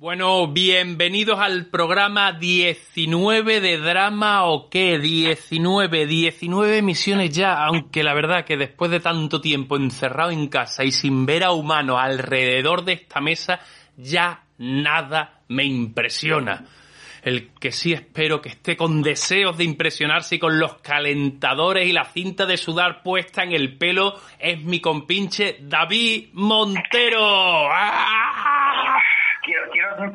Bueno, bienvenidos al programa 19 de Drama o qué, 19, 19 emisiones ya, aunque la verdad que después de tanto tiempo encerrado en casa y sin ver a humanos alrededor de esta mesa, ya nada me impresiona. El que sí espero que esté con deseos de impresionarse y con los calentadores y la cinta de sudar puesta en el pelo es mi compinche David Montero. ¡Ah!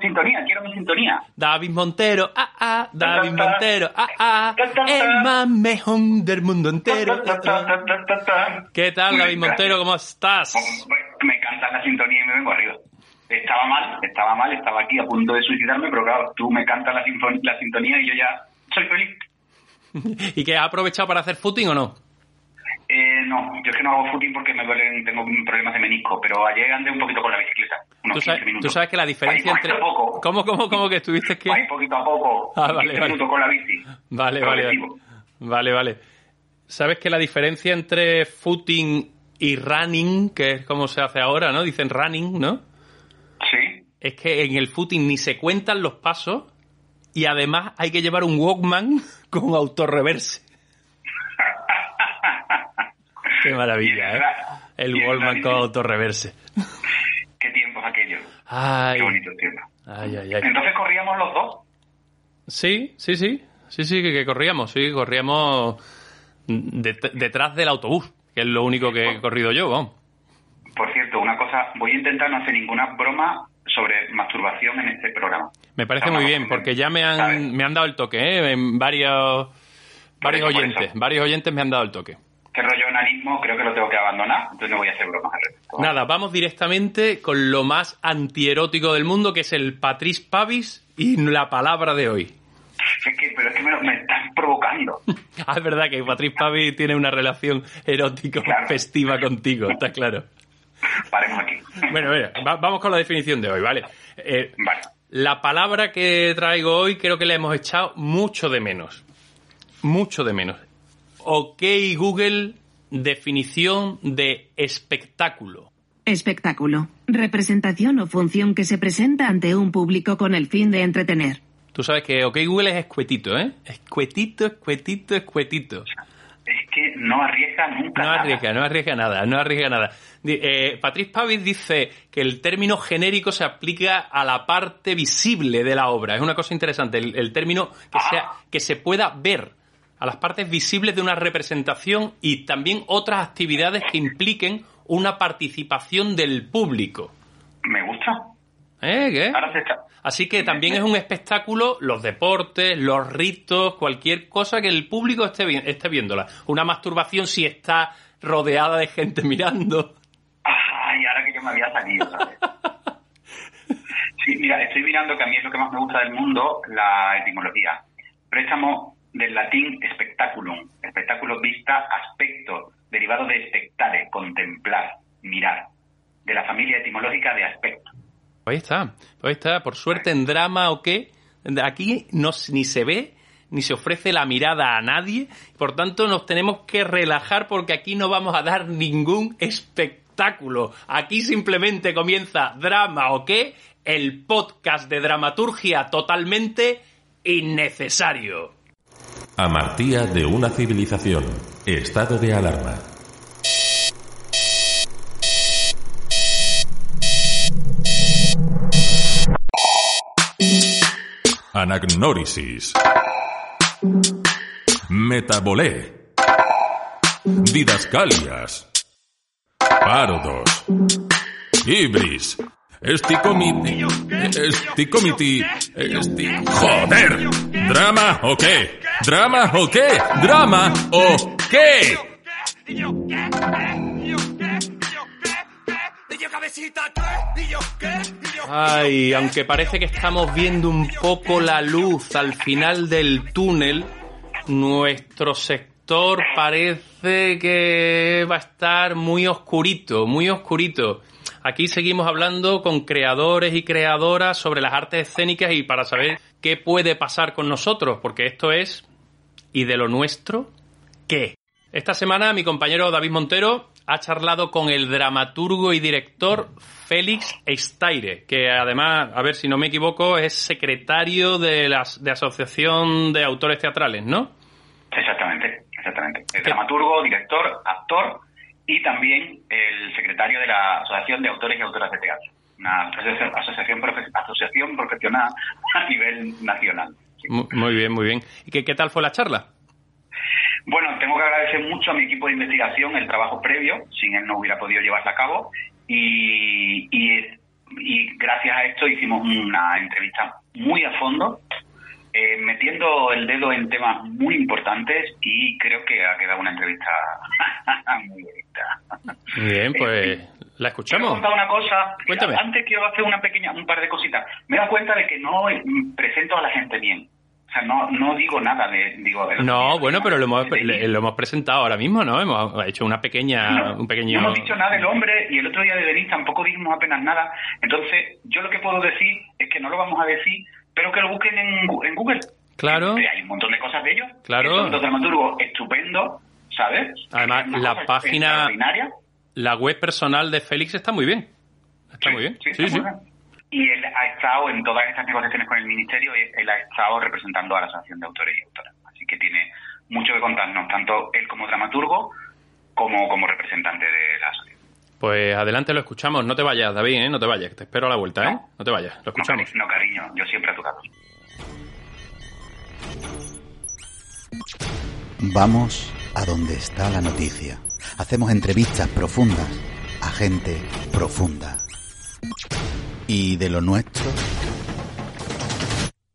Sintonía, quiero mi sintonía. David Montero, ah, ah, David Montero, ah, ah, el más mejor del mundo entero. ¿Qué tal, David Montero? ¿Cómo estás? Me canta la sintonía y me vengo arriba. Estaba mal, estaba mal, estaba aquí a punto de suicidarme, pero claro, tú me cantas la, la sintonía y yo ya soy feliz. ¿Y qué has aprovechado para hacer footing o no? Eh, no, yo es que no hago footing porque me duelen, tengo problemas de menisco, pero ayer andé un poquito con la bicicleta, unos ¿Tú 15 sabes, minutos. tú sabes que la diferencia Ahí, entre... poco. ¿Cómo, cómo, cómo que estuviste que...? Ahí poquito a poco, Ah, vale, 15 vale. minutos con la bici. Vale, vale, vale. Vale, vale. ¿Sabes que la diferencia entre footing y running, que es como se hace ahora, ¿no? Dicen running, ¿no? Sí. Es que en el footing ni se cuentan los pasos y además hay que llevar un Walkman con autorreverse. Qué maravilla, ¿eh? El Walkman con autorreverse. Ay, Qué bonitos tiempos. ay, ay, ay. Entonces corríamos los dos. Sí, sí, sí. Sí, sí, que, que corríamos, sí, corríamos det- detrás del autobús, que es lo único que he corrido yo, vamos. Por cierto, una cosa, voy a intentar no hacer ninguna broma sobre masturbación en este programa. Me parece muy bien, porque ya me ¿sabes? han, me han dado el toque, ¿eh? En varios, varios oyentes, varios oyentes me han dado el toque. Este rollo enanismo creo que lo tengo que abandonar, entonces no voy a hacer bromas al respecto. Nada, vamos directamente con lo más antierótico del mundo, que es el Patrice Pavis y la palabra de hoy. Es que, pero es que me, lo- me están provocando. Ah, es verdad que Patrice Pavis tiene una relación erótica Claro. festiva contigo, está claro. Paremos aquí. Bueno, mira, va- vamos con la definición de hoy, ¿vale? Eh, Vale. La palabra que traigo hoy creo que la hemos echado mucho de menos. Mucho de menos. Ok, Google, definición de espectáculo. Espectáculo. Representación o función que se presenta ante un público con el fin de entretener. Tú sabes que OK Google es escuetito, ¿eh? Escuetito, escuetito, escuetito. Es que no arriesga nunca No nada. arriesga, no arriesga nada, no arriesga nada. Eh, Patrice Pavis dice que el término genérico se aplica a la parte visible de la obra. Es una cosa interesante, el, el término que, Ah. sea, que se pueda ver a las partes visibles de una representación y también otras actividades que impliquen una participación del público. Me gusta. ¿Eh? ¿Qué? Ahora se está... Así que también es un espectáculo los deportes, los ritos, cualquier cosa que el público esté, vi- esté viéndola. Una masturbación si está rodeada de gente mirando. Ay, ahora que yo me había salido, ¿sabes? Sí, mira, estoy mirando que a mí es lo que más me gusta del mundo, la etimología. Préstamo del latín spectaculum. Espectáculo, vista, aspecto, derivado de spectare, contemplar, mirar. De la familia etimológica de aspecto. Ahí está, ahí está. Por suerte en drama o qué, aquí no, ni se ve ni se ofrece la mirada a nadie. Por tanto, nos tenemos que relajar porque aquí no vamos a dar ningún espectáculo. Aquí simplemente comienza drama o qué, el podcast de dramaturgia totalmente innecesario. Amartía de una civilización. Estado de alarma. Anagnórisis. Metabolé. Didascalias. Parodos. Ibris. Esticomiti. Esticomiti. Esti... ¡Joder! ¿Drama o qué? ¿Drama o qué? ¿Drama o qué? Ay, aunque parece que estamos viendo un poco la luz al final del túnel, nuestro sector parece que va a estar muy oscurito, muy oscurito. Aquí seguimos hablando con creadores y creadoras sobre las artes escénicas y para saber qué puede pasar con nosotros, porque esto es ¿y de lo nuestro qué? Esta semana mi compañero David Montero ha charlado con el dramaturgo y director Félix Estaire, que además, a ver si no me equivoco, es secretario de la de Asociación de Autores Teatrales, ¿no? Exactamente, exactamente. El dramaturgo, director, actor y también el secretario de la Asociación de Autores y Autoras de Teatro, una asociación, asociación profesional a nivel nacional. Muy bien, muy bien. ¿Y qué, qué tal fue la charla? Bueno, tengo que agradecer mucho a mi equipo de investigación el trabajo previo, sin él no hubiera podido llevarla a cabo, y, y, gracias a esto hicimos una entrevista muy a fondo, eh, metiendo el dedo en temas muy importantes y creo que ha quedado una entrevista muy Bien, pues la escuchamos. Quiero contar una cosa. Cuéntame. Antes quiero hacer una pequeña, un par de cositas. Me he dado cuenta de que no presento a la gente bien. O sea, no, no digo nada de... Digo, no, bueno, pero lo hemos, lo hemos presentado ahora mismo, ¿no? Hemos hecho una pequeña... un pequeño... No hemos dicho nada del hombre y el otro día de Denis tampoco dijimos apenas nada. Entonces, yo lo que puedo decir es que no lo vamos a decir, pero que lo busquen en, Google. Claro. hay un montón de cosas de ellos. Claro. Un dramaturgo estupendo, ¿sabes? Además, la página... La web personal de Félix está muy bien. Está muy bien. Sí, sí. Y él ha estado en todas estas negociaciones con el Ministerio, él ha estado representando a la Asociación de Autores y Autoras. Así que tiene mucho que contarnos, tanto él como dramaturgo como como representante de la asociación. Pues adelante lo escuchamos. No te vayas, David, ¿eh? No te vayas. Te espero a la vuelta, ¿eh? No te vayas. Lo escuchamos. No, cariño. Yo siempre a tu lado. Vamos a donde está la noticia. Hacemos entrevistas profundas a gente profunda. ¿Y de lo nuestro?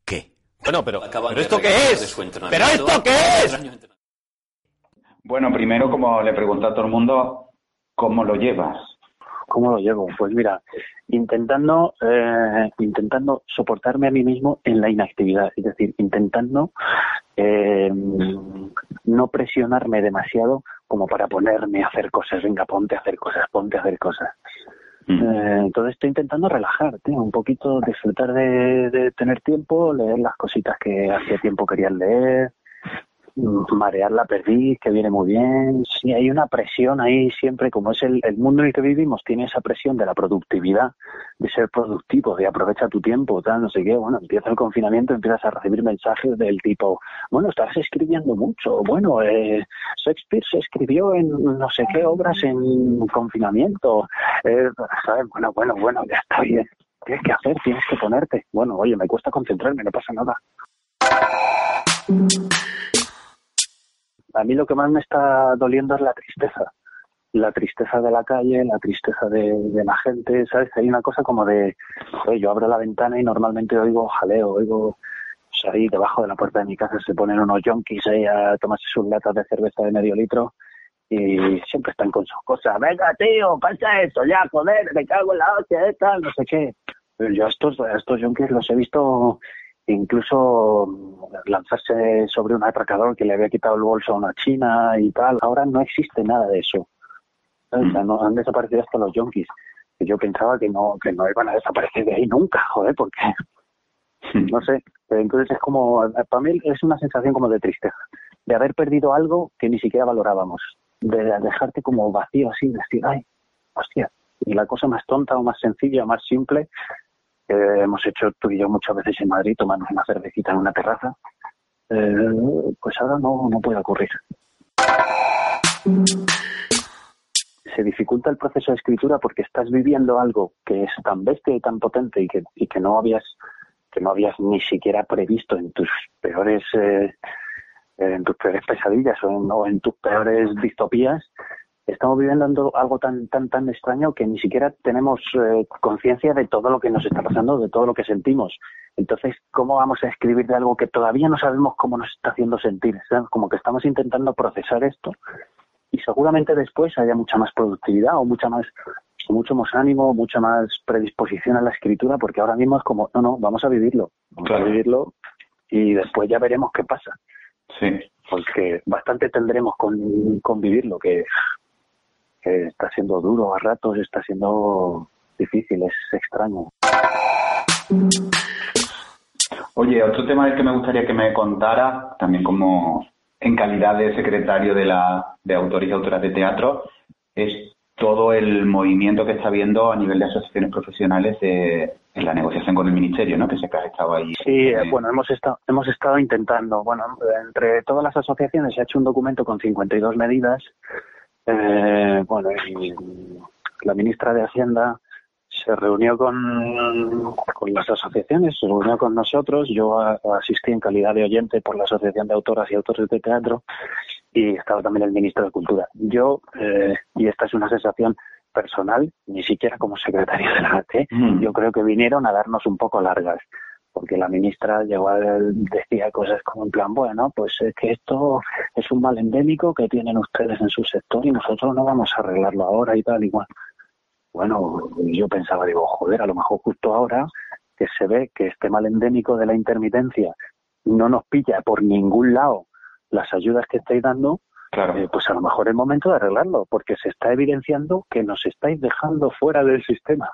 ¿Qué? Bueno, pero, ¿pero esto qué es? ¿Pero esto qué es? Bueno, primero, como le pregunto a todo el mundo, ¿cómo lo llevas? ¿Cómo lo llevo? Pues mira, intentando, eh, intentando soportarme a mí mismo en la inactividad, es decir, intentando eh, no presionarme demasiado como para ponerme a hacer cosas, venga, ponte a hacer cosas, ponte a hacer cosas. Mm. Eh, entonces estoy intentando relajarte, un poquito disfrutar de, tener tiempo, leer las cositas que hacía tiempo quería leer, marear la perdiz, que viene muy bien. Sí, hay una presión ahí siempre, como es el, mundo en el que vivimos, tiene esa presión de la productividad, de ser productivo, de aprovechar tu tiempo, tal, no sé qué. Bueno, empieza el confinamiento, empiezas a recibir mensajes del tipo, bueno, estás escribiendo mucho, bueno, eh, Shakespeare se escribió en no sé qué obras en confinamiento. Eh, ¿sabes? Bueno, bueno, bueno, ya está bien. Tienes que hacer, tienes que ponerte. Bueno, oye, me cuesta concentrarme, no pasa nada a mí lo que más me está doliendo es la tristeza. La tristeza de la calle, la tristeza de, la gente, ¿sabes? Hay una cosa como de, yo abro la ventana y normalmente oigo jaleo, oigo, pues ahí debajo de la puerta de mi casa se ponen unos yonkis ahí a tomarse sus latas de cerveza de medio litro y siempre están con sus cosas. Venga, tío, pasa esto, ya, joder, me cago en la hostia, tal, no sé qué. Yo a estos, a estos yonkis los he visto incluso lanzarse sobre un atracador que le había quitado el bolso a una china y tal. Ahora no existe nada de eso. no, han desaparecido hasta los yonkis. Que yo pensaba que no, que no iban a desaparecer de ahí nunca, joder, porque no sé. Entonces es como, para mí es una sensación como de tristeza, de haber perdido algo que ni siquiera valorábamos, de dejarte como vacío así, de decir, ay, hostia. Y la cosa más tonta o más sencilla, más simple, que hemos hecho tú y yo muchas veces en Madrid, tomando una cervecita en una terraza, eh, pues ahora no, no puede ocurrir. Se dificulta el proceso de escritura porque estás viviendo algo que es tan bestia y tan potente y que, y que no habías que no habías ni siquiera previsto en tus peores eh, en tus peores pesadillas o en tus peores distopías estamos viviendo algo tan tan tan extraño que ni siquiera tenemos eh, conciencia de todo lo que nos está pasando, de todo lo que sentimos. Entonces, ¿cómo vamos a escribir de algo que todavía no sabemos cómo nos está haciendo sentir? Como que estamos intentando procesar esto y seguramente después haya mucha más productividad o mucha más mucho más ánimo, mucha más predisposición a la escritura, porque ahora mismo es como, no, no, vamos a vivirlo, vamos a vivirlo y después ya veremos qué pasa. Sí. Porque bastante tendremos con, con vivirlo, que está siendo duro a ratos, está siendo difícil, es extraño. Oye, otro tema del que me gustaría que me contara, también como en calidad de secretario de, la, de autores y autoras de teatro, es todo el movimiento que está habiendo a nivel de asociaciones profesionales en la negociación con el ministerio, ¿no? Que se ha estado ahí. Sí, eh, bueno, hemos estado, hemos estado intentando, bueno, entre todas las asociaciones se ha hecho un documento con 52 medidas, eh, bueno, y la ministra de Hacienda se reunió con, con las asociaciones, se reunió con nosotros, yo asistí en calidad de oyente por la Asociación de Autoras y Autores de Teatro y estaba también el ministro de Cultura. Yo, eh, y esta es una sensación personal, ni siquiera como secretario de la AT, mm. yo creo que vinieron a darnos un poco largas, porque la ministra llegó a decía cosas como en plan, bueno, pues es que esto es un mal endémico que tienen ustedes en su sector y nosotros no vamos a arreglarlo ahora y tal igual. Bueno, yo pensaba, digo, joder, a lo mejor justo ahora que se ve que este mal endémico de la intermitencia no nos pilla por ningún lado las ayudas que estáis dando, eh, pues a lo mejor es momento de arreglarlo, porque se está evidenciando que nos estáis dejando fuera del sistema.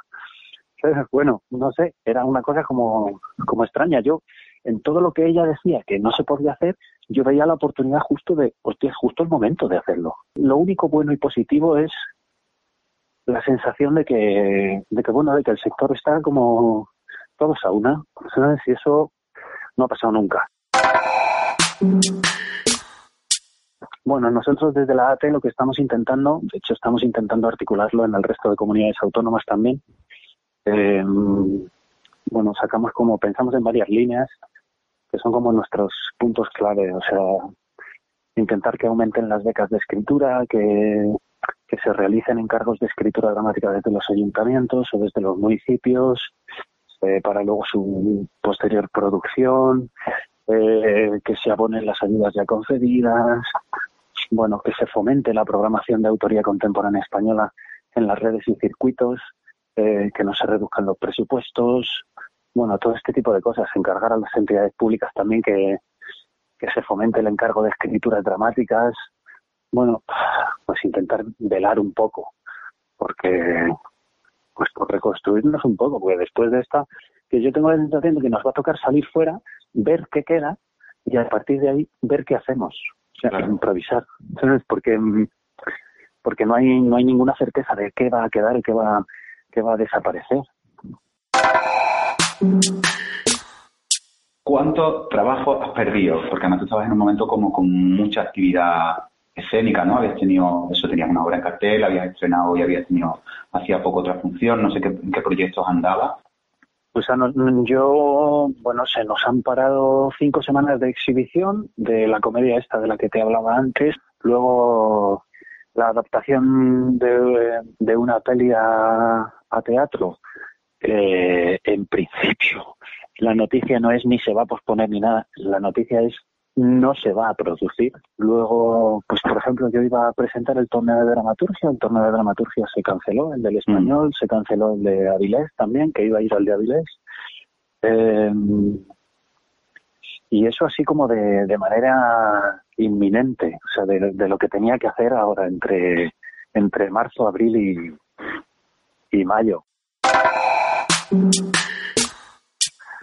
Bueno, no sé, era una cosa como, como extraña. Yo, en todo lo que ella decía que no se podía hacer, yo veía la oportunidad justo de, hostia, justo el momento de hacerlo. Lo único bueno y positivo es la sensación de que, de que bueno, de que el sector está como todos a una. ¿sabes? Y eso no ha pasado nunca. Bueno, nosotros desde la AT lo que estamos intentando, de hecho estamos intentando articularlo en el resto de comunidades autónomas también. Eh, bueno, sacamos como, pensamos en varias líneas que son como nuestros puntos clave, o sea, intentar que aumenten las becas de escritura, que, que se realicen encargos de escritura dramática desde los ayuntamientos o desde los municipios, eh, para luego su posterior producción, eh, que se abonen las ayudas ya concedidas, bueno, que se fomente la programación de autoría contemporánea española en las redes y circuitos, eh, que no se reduzcan los presupuestos, bueno, todo este tipo de cosas, encargar a las entidades públicas también que, que se fomente el encargo de escrituras dramáticas, bueno, pues intentar velar un poco, porque, pues por reconstruirnos un poco, porque después de esta, que yo tengo la sensación de que nos va a tocar salir fuera, ver qué queda y a partir de ahí ver qué hacemos improvisar, Porque porque no hay no hay ninguna certeza de qué va a quedar y qué va qué va a desaparecer. ¿Cuánto trabajo has perdido? Porque además tú estabas en un momento como con mucha actividad escénica, ¿no? Habías tenido, eso tenías una obra en cartel, habías estrenado y habías tenido hacía poco otra función, no sé qué, en qué proyectos andaba. Pues yo, bueno, se nos han parado cinco semanas de exhibición de la comedia esta de la que te hablaba antes. Luego la adaptación de, una peli a, teatro. Eh, en principio, la noticia no es ni se va a posponer ni nada. La noticia es no se va a producir. Luego, pues por ejemplo, yo iba a presentar el torneo de dramaturgia, el torneo de dramaturgia se canceló, el del español, se canceló el de Avilés también, que iba a ir al de Avilés. Em, y eso así como de, de manera inminente, o sea, de, de, lo que tenía que hacer ahora entre, entre marzo, abril y, y mayo.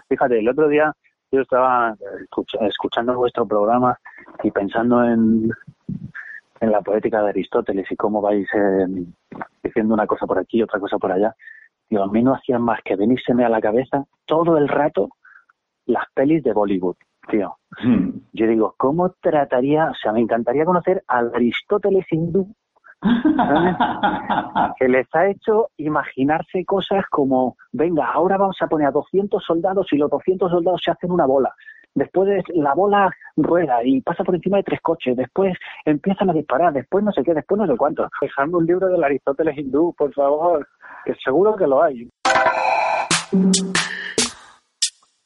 Fíjate, el otro día yo estaba escuchando vuestro programa y pensando en, en la poética de Aristóteles y cómo vais eh, diciendo una cosa por aquí, otra cosa por allá. Digo, a mí no hacían más que venírseme a la cabeza todo el rato las pelis de Bollywood, tío. Hmm. Yo digo, ¿cómo trataría? O sea, me encantaría conocer al Aristóteles hindú que les ha hecho imaginarse cosas como, venga, ahora vamos a poner a 200 soldados y los 200 soldados se hacen una bola. Después la bola rueda y pasa por encima de tres coches. Después empiezan a disparar. Después no sé qué, después no sé cuánto. Dejando un libro del Aristóteles hindú, por favor, que seguro que lo hay.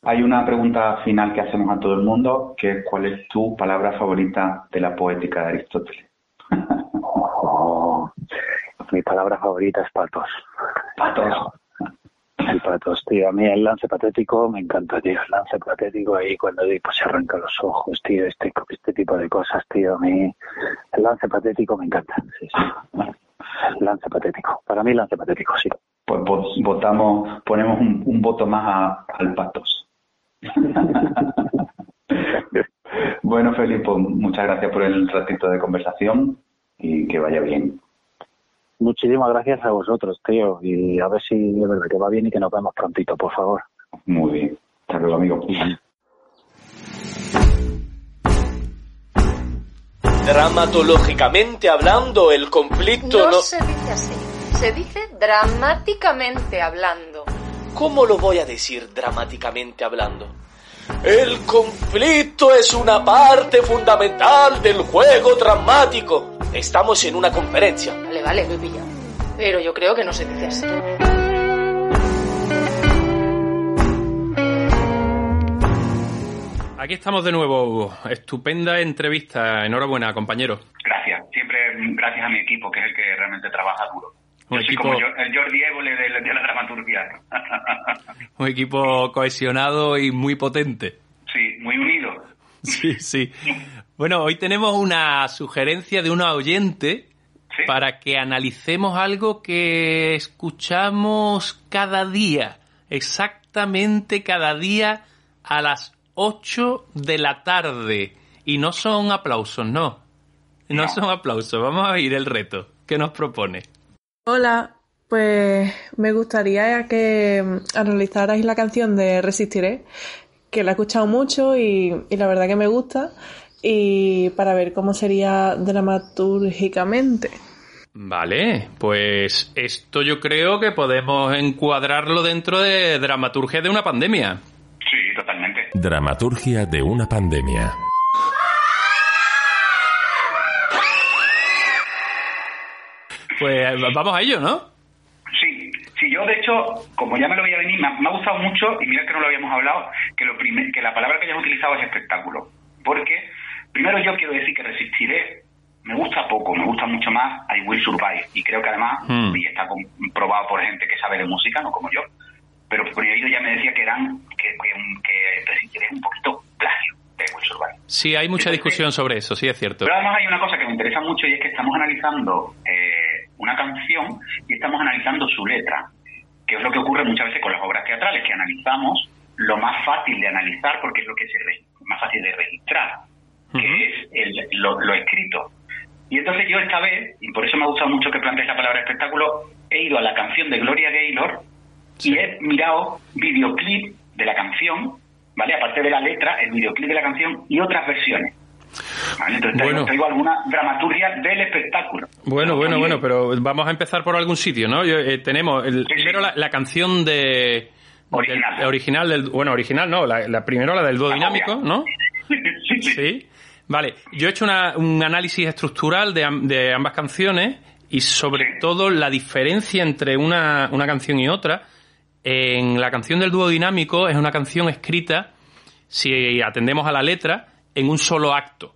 Hay una pregunta final que hacemos a todo el mundo, que es ¿cuál es tu palabra favorita de la poética de Aristóteles? mi palabra favorita es patos. Patos. El patos, tío. A mí el lance patético me encanta, tío. El lance patético ahí cuando pues, se arranca los ojos, tío. Este, este tipo de cosas, tío. A mí el lance patético me encanta. Sí, sí. El lance patético. Para mí el lance patético, sí. Pues votamos, ponemos un, voto más al patos. bueno, Felipe, muchas gracias por el ratito de conversación y que vaya bien. Muchísimas gracias a vosotros, tío. Y a ver si es verdad que va bien y que nos vemos prontito, por favor. Muy bien. Hasta luego, amigo. Dramatológicamente hablando, el conflicto no, no... se dice así. Se dice dramáticamente hablando. ¿Cómo lo voy a decir dramáticamente hablando? El conflicto es una parte fundamental del juego dramático. Estamos en una conferencia. Vale, vale, lo he pillado. Pero yo creo que no se dice así. Aquí estamos de nuevo, Hugo. Estupenda entrevista. Enhorabuena, compañero. Gracias. Siempre gracias a mi equipo, que es el que realmente trabaja duro. Un Yo equipo- como Jordi Évole de, la- de la dramaturgia. Un equipo cohesionado y muy potente. sí, muy unido. Sí, sí. Bueno, hoy tenemos una sugerencia de una oyente Sí. para que analicemos algo que escuchamos cada día, exactamente cada día a las 8 de la tarde. Y no son aplausos, no. No, No. son aplausos. Vamos a oír el reto que nos propone. Hola, pues me gustaría que analizarais la canción de Resistiré, que la he escuchado mucho y, y la verdad que me gusta, y para ver cómo sería dramatúrgicamente. Vale, pues esto yo creo que podemos encuadrarlo dentro de dramaturgia de una pandemia. Sí, totalmente. Dramaturgia de una pandemia. Pues vamos a ello, ¿no? Sí, sí, yo de hecho, como ya me lo veía venir, me ha, me ha gustado mucho, y mira que no lo habíamos hablado, que, lo primer- que la palabra que hayas utilizado es espectáculo. Porque, primero yo quiero decir que resistiré, me gusta poco, me gusta mucho más I Will Survive. Y creo que además, Hmm. y está comprobado por gente que sabe de música, no como yo, pero por ello ya me decía que eran, que, que, que resistiré es un poquito plagio de I Will Survive. Sí, hay mucha discusión sobre eso, sí es cierto. Pero además hay una cosa que me interesa mucho y es que estamos analizando eh, una canción y estamos analizando su letra, que es lo que ocurre muchas veces con las obras teatrales, que analizamos lo más fácil de analizar porque es lo que re- más fácil de registrar, que es el- lo, lo escrito. Y entonces yo esta vez, y por eso me ha gustado mucho que plantees la palabra espectáculo, he ido a la canción de Gloria Gaynor y he mirado videoclip de la canción, ¿vale? Aparte de la letra, el videoclip de la canción y otras versiones. ¿Vale? Entonces traigo, Bueno. traigo alguna dramaturgia del espectáculo. Bueno, bueno, bueno, pero vamos a empezar por algún sitio, ¿no? Yo, eh, tenemos el, Sí, sí. primero la, la canción de... Original. del- original del, bueno, original no, la, la primero la del dúo dinámico. ¿no? sí, sí. Sí. Vale, yo he hecho una- un análisis estructural de, de ambas canciones y sobre Sí. todo la diferencia entre una, una canción y otra. En la canción del dúo dinámico es una canción escrita, si atendemos a la letra, en un solo acto.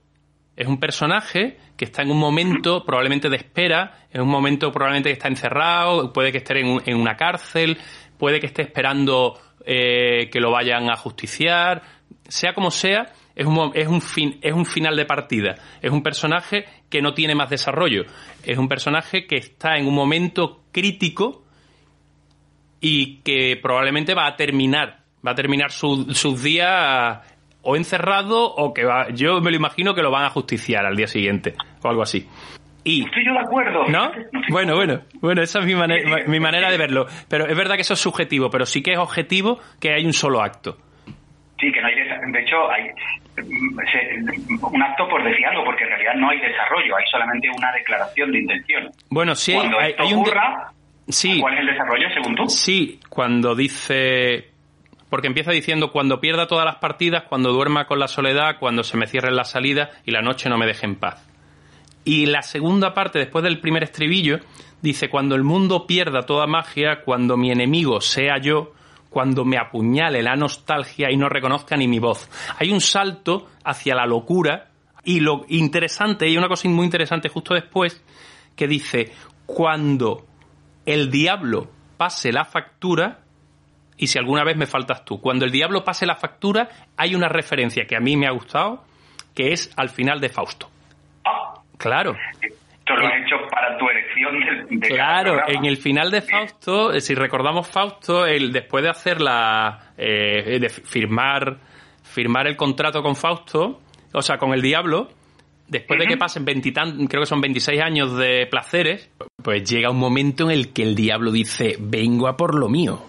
Es un personaje que está en un momento probablemente de espera, en un momento probablemente que está encerrado, puede que esté en, un- en una cárcel, puede que esté esperando eh, que lo vayan a justiciar, sea como sea, es un, es, un fin, es un final de partida. Es un personaje que no tiene más desarrollo. Es un personaje que está en un momento crítico y que probablemente va a terminar, va a terminar su- sus días o encerrado o que va, yo me lo imagino que lo van a justiciar al día siguiente o algo así. Y Estoy yo de acuerdo. ¿No? Bueno, bueno, bueno, esa es mi, mane- Sí, sí, mi manera de verlo. Pero es verdad que eso es subjetivo, pero sí que es objetivo que hay un solo acto. Sí, que no hay De hecho, hay mm, un acto por decir algo, porque en realidad no hay desarrollo, hay solamente una declaración de intención. Bueno, sí, Cuando hay- esto hay un... ocurra, Sí, ¿cuál es el desarrollo según tú? sí, cuando dice... Porque empieza diciendo, cuando pierda todas las partidas, cuando duerma con la soledad, cuando se me cierren las salidas y la noche no me deje en paz. Y la segunda parte, después del primer estribillo, dice, cuando el mundo pierda toda magia, cuando mi enemigo sea yo, cuando me apuñale la nostalgia y no reconozca ni mi voz. Hay un salto hacia la locura y lo interesante, y una cosa muy interesante justo después, que dice, cuando el diablo pase la factura, y si alguna vez me faltas tú, cuando el diablo pase la factura, hay una referencia que a mí me ha gustado, que es al final de Fausto. Ah, Claro, esto lo has hecho para tu elección de, Claro, en el final de Fausto, eh, si recordamos Fausto, el, después de hacer la. eh, de firmar, firmar el contrato con Fausto, o sea, con el diablo, después de que pasen veintitantos, creo que son 26 años de placeres, pues llega un momento en el que el diablo dice, vengo a por lo mío.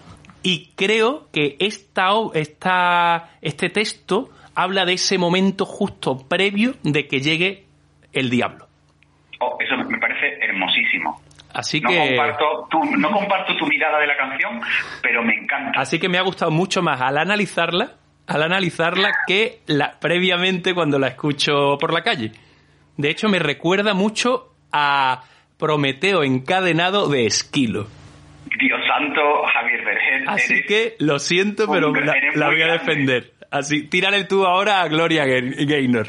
Y creo que esta, esta, este texto habla de ese momento justo previo de que llegue el diablo. Oh, eso me parece hermosísimo. Así no que... Comparto tu, no comparto tu mirada de la canción, pero me encanta. Así que me ha gustado mucho más al analizarla, al analizarla que la, previamente cuando la escucho por la calle. De hecho, me recuerda mucho a Prometeo encadenado de Esquilo. Dios santo, Javier Así que lo siento, pero la, la voy a defender. Así, tírale tú ahora a Gloria Gaynor.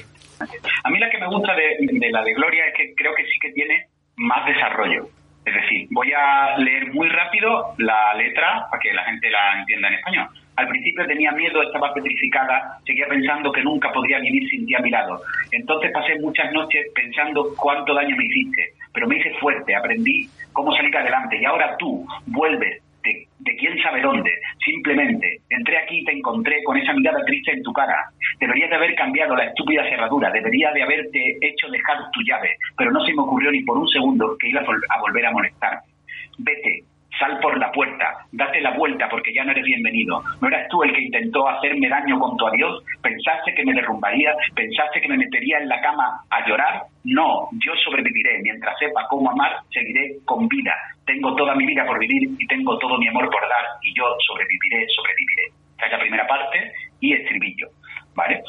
A mí la que me gusta de, de, la de Gloria es que creo que sí que tiene más desarrollo. Es decir, voy a leer muy rápido la letra para que la gente la entienda en español. Al principio tenía miedo, estaba petrificada, seguía pensando que nunca podría vivir sin ti a mi lado. Entonces pasé muchas noches pensando cuánto daño me hiciste, pero me hice fuerte, aprendí cómo salir adelante y ahora tú vuelves de, de, quién sabe dónde. Simplemente entré aquí y te encontré con esa mirada triste en tu cara. Deberías de haber cambiado la estúpida cerradura, debería de haberte hecho dejar tu llave, pero no se me ocurrió ni por un segundo que ibas a volver a molestar. Vete, sal por la puerta, date la vuelta porque ya no eres bienvenido. ¿No eras tú el que intentó hacerme daño con tu adiós? ¿Pensaste que me derrumbaría? ¿Pensaste que me metería en la cama a llorar? No, yo sobreviviré. Mientras sepa cómo amar, seguiré con vida. Tengo toda mi vida por vivir y tengo todo mi amor por dar y yo sobreviviré, sobreviviré. Esta es la primera parte y estribillo, ¿vale?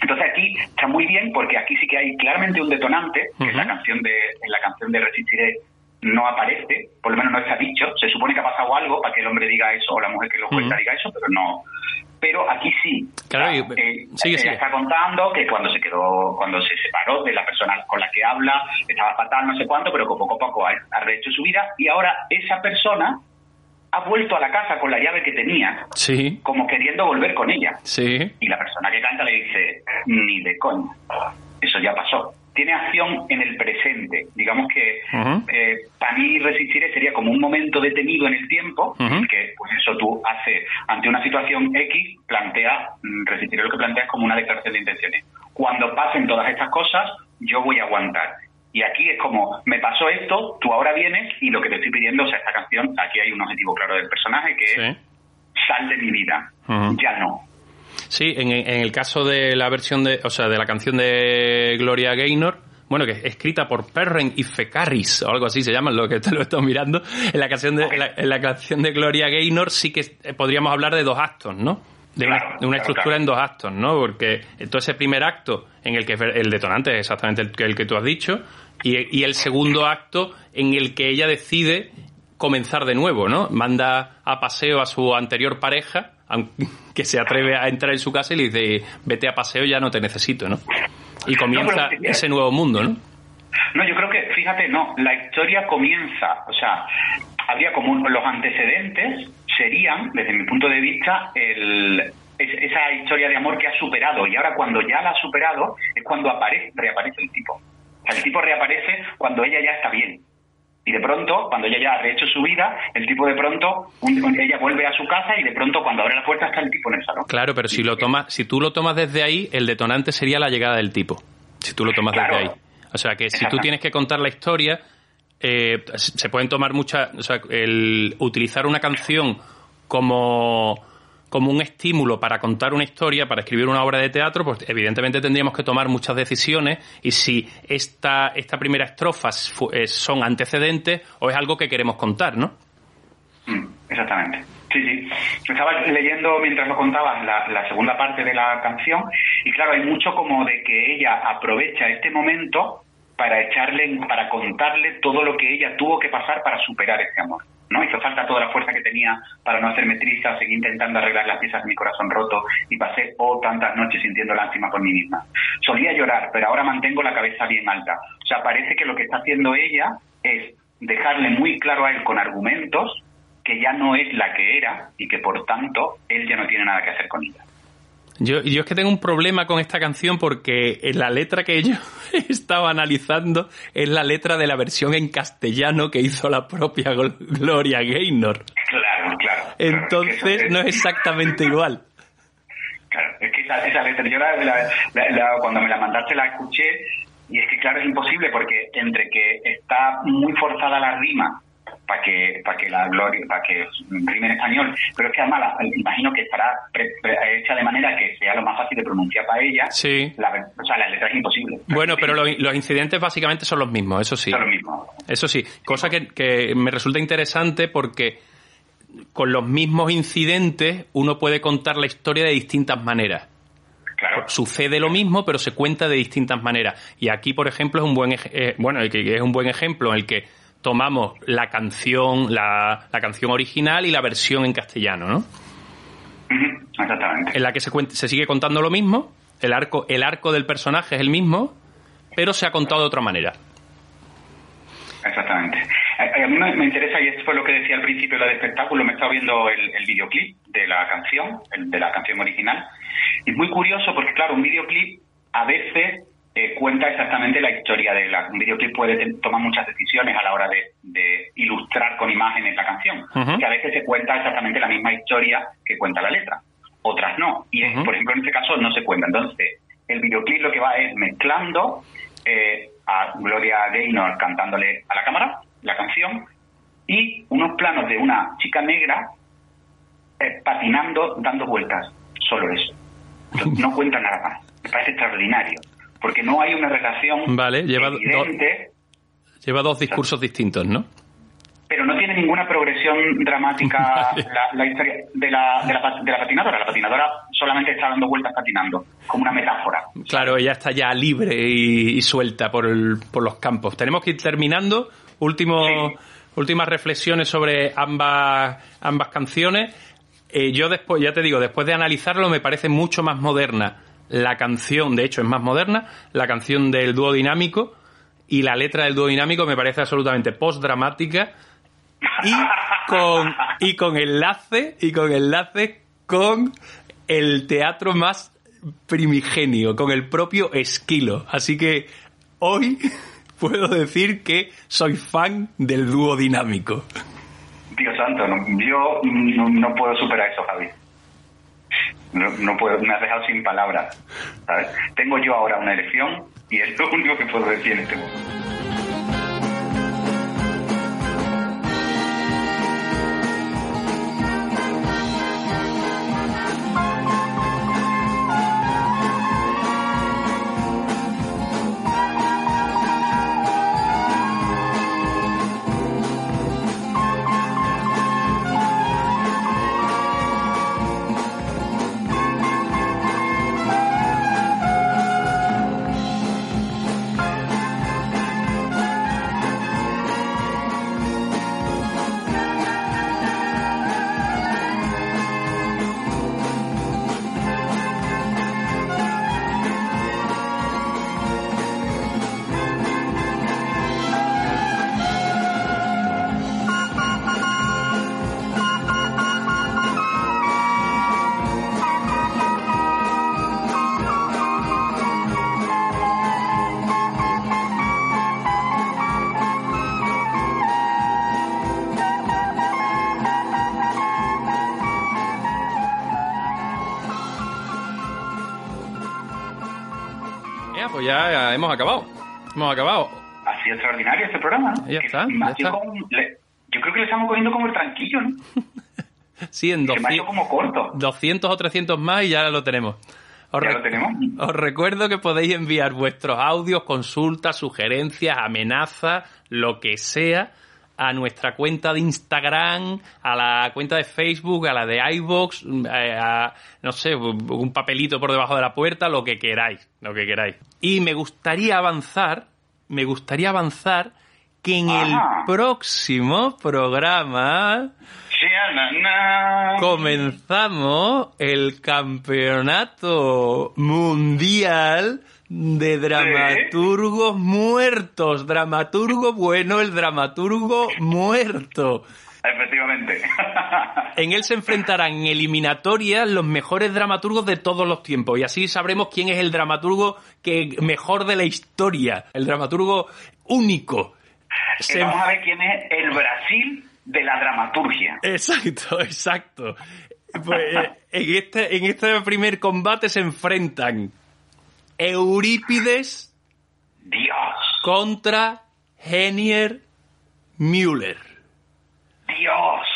Entonces aquí está muy bien porque aquí sí que hay claramente un detonante, que uh -huh. es la canción de en la canción de Resistiré no aparece, por lo menos no está dicho. Se supone que ha pasado algo para que el hombre diga eso o la mujer que lo cuenta diga eso, pero no. Pero aquí sí. Claro, o sea, eh, sí, ella sí. está contando que cuando se quedó, cuando se separó de la persona con la que habla, estaba fatal, no sé cuánto, pero que poco a poco ha, ha rehecho su vida y ahora esa persona ha vuelto a la casa con la llave que tenía, sí. como queriendo volver con ella. Sí. Y la persona que canta le dice, ni de coña, eso ya pasó tiene acción en el presente. Digamos que uh -huh. eh, para mí resistiré sería como un momento detenido en el tiempo, uh -huh. que pues eso tú haces ante una situación X, plantea, resistiré lo que planteas como una declaración de intenciones. Cuando pasen todas estas cosas, yo voy a aguantar. Y aquí es como, me pasó esto, tú ahora vienes y lo que te estoy pidiendo, o sea, esta canción, aquí hay un objetivo claro del personaje que sí. es, sal de mi vida, uh -huh. ya no, Sí, en, en, el caso de la versión de, o sea, de la canción de Gloria Gaynor, bueno, que es escrita por Perren y Fecaris, o algo así se llama, lo que te lo estoy mirando, en la canción de, en, la, en la, canción de Gloria Gaynor sí que podríamos hablar de dos actos, ¿no? De una, claro, de una claro, estructura claro. en dos actos, ¿no? Porque todo ese primer acto en el que el detonante es exactamente el, el que tú has dicho, y, y el segundo acto en el que ella decide comenzar de nuevo, ¿no? Manda a paseo a su anterior pareja que se atreve a entrar en su casa y le dice, vete a paseo, ya no te necesito, ¿no? Y comienza no, ese nuevo mundo, ¿no? No, yo creo que, fíjate, no, la historia comienza, o sea, habría como un, los antecedentes serían, desde mi punto de vista, el, es, esa historia de amor que ha superado y ahora cuando ya la ha superado es cuando aparece, reaparece el tipo. O sea, el tipo reaparece cuando ella ya está bien. Y de pronto, cuando ella ya ha rehecho su vida, el tipo de pronto, un, ella vuelve a su casa y de pronto cuando abre la puerta está el tipo en el salón. Claro, pero si lo tomas, si tú lo tomas desde ahí, el detonante sería la llegada del tipo. Si tú lo tomas claro. desde ahí. O sea que si tú tienes que contar la historia, eh, se pueden tomar muchas, o sea, el utilizar una canción como como un estímulo para contar una historia, para escribir una obra de teatro, pues evidentemente tendríamos que tomar muchas decisiones y si esta, esta primera estrofa son antecedentes o es algo que queremos contar, ¿no? Exactamente. Sí, sí. Estaba leyendo mientras lo contabas la, la, segunda parte de la canción y claro, hay mucho como de que ella aprovecha este momento para echarle, para contarle todo lo que ella tuvo que pasar para superar ese amor. ¿No? Hizo falta toda la fuerza que tenía para no hacerme triste, seguí intentando arreglar las piezas de mi corazón roto y pasé oh tantas noches sintiendo lástima por mí misma. Solía llorar, pero ahora mantengo la cabeza bien alta. O sea, parece que lo que está haciendo ella es dejarle muy claro a él con argumentos que ya no es la que era y que por tanto él ya no tiene nada que hacer con ella. Yo, yo es que tengo un problema con esta canción porque en la letra que yo estaba analizando es la letra de la versión en castellano que hizo la propia Gloria Gaynor. Claro, claro. Entonces claro, es no es exactamente igual. Claro, es que esa, esa letra, yo la, la, la, cuando me la mandaste la escuché Y es que, claro, es imposible porque entre que está muy forzada la rima para que para que la gloria para que rime en español pero es que además la- imagino que estará pre- pre- hecha de manera que sea lo más fácil de pronunciar para ella Sí. la, o sea la letra es imposible Bueno, pero lo- los incidentes básicamente son los mismos, eso sí. Son lo mismo Eso sí, cosa que, que me resulta interesante porque con los mismos incidentes uno puede contar la historia de distintas maneras. claro Sucede lo mismo, pero se cuenta de distintas maneras. Y aquí, por ejemplo, es un buen eh, bueno, es un buen ejemplo en el que tomamos la canción, la, la canción original y la versión en castellano, ¿no? Exactamente En la que se, se sigue contando lo mismo, el arco, el arco del personaje es el mismo, pero se ha contado de otra manera. Exactamente. A, a mí me, me interesa, y esto fue lo que decía al principio del espectáculo, me estaba viendo el, el videoclip de la canción, el de la canción original, y es muy curioso porque, claro, un videoclip a veces eh, cuenta exactamente la historia de la... Un videoclip puede tomar muchas decisiones a la hora de, de ilustrar con imágenes la canción, que a veces se cuenta exactamente la misma historia que cuenta la letra, otras no. Y, por ejemplo, en este caso no se cuenta. Entonces, el videoclip lo que va es mezclando eh, a Gloria Gaynor cantándole a la cámara la canción y unos planos de una chica negra eh, patinando, dando vueltas. Solo eso. No cuenta nada más. Me parece extraordinario. Porque no hay una relación Vale, lleva do- evidente, Lleva dos discursos distintos, ¿no? pero no tiene ninguna progresión dramática Vale. la, la historia de la, de, la, de la patinadora. La patinadora solamente está dando vueltas patinando, como una metáfora. Claro, ella está ya libre y, y suelta por, el- por los campos. Tenemos que ir terminando. Último, Sí. Últimas reflexiones sobre ambas, ambas canciones. Eh, yo después, ya te digo, después de analizarlo, me parece mucho más moderna la canción, de hecho es más moderna, la canción del dúo dinámico y la letra del dúo dinámico me parece absolutamente postdramática y con, y con enlace, y con enlace con el teatro más primigenio, con el propio Esquilo. Así que hoy puedo decir que soy fan del dúo dinámico. Dios santo, yo no puedo superar eso, Javi. No, no puedo, me has dejado sin palabras. ¿sabes? Tengo yo ahora una elección y es lo único que puedo decir en este momento. Hemos acabado. Hemos acabado. Ha sido extraordinario este programa, ¿no? Ya Que está, me ya ha sido está. como- le- yo creo que le estamos cogiendo como el tranquillo, ¿no? Sí, en Que me ha hecho 200, como corto. 200 o 300 más y ya lo tenemos. Os, Ya lo tenemos. os recuerdo que podéis enviar vuestros audios, consultas, sugerencias, amenazas, lo que sea, a nuestra cuenta de Instagram, a la cuenta de Facebook, a la de iVoox, eh, a, no sé, un papelito por debajo de la puerta, lo que queráis, lo que queráis. Y me gustaría avanzar, me gustaría avanzar que en el próximo programa comenzamos el campeonato mundial de dramaturgos muertos. Dramaturgo bueno, el dramaturgo muerto. Efectivamente. En él se enfrentarán en eliminatorias los mejores dramaturgos de todos los tiempos y así sabremos quién es el dramaturgo que mejor de la historia, el dramaturgo único. Se- vamos a ver quién es el Brasil de la dramaturgia. Exacto, exacto. Pues, eh, en, este, en este primer combate se enfrentan Eurípides Dios. contra Henier Müller. Dios.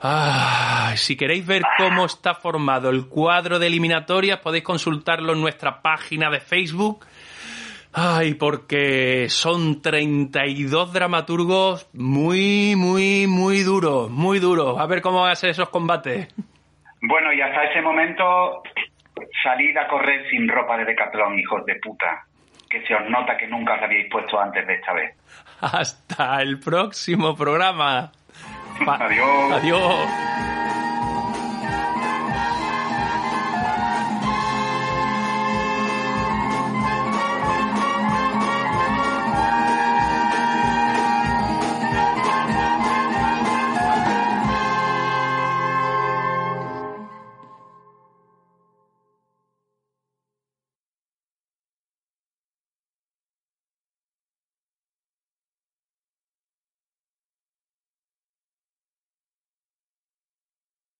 Ah, si queréis ver cómo está formado el cuadro de eliminatorias, podéis consultarlo en nuestra página de Facebook. Ay, porque son 32 dramaturgos muy, muy, muy duros, muy duros. A ver cómo van a ser esos combates. Bueno, y hasta ese momento, salid a correr sin ropa de decatlón, hijos de puta. Que se os nota que nunca os habíais puesto antes de esta vez. Hasta el próximo programa. Adiós. Adiós.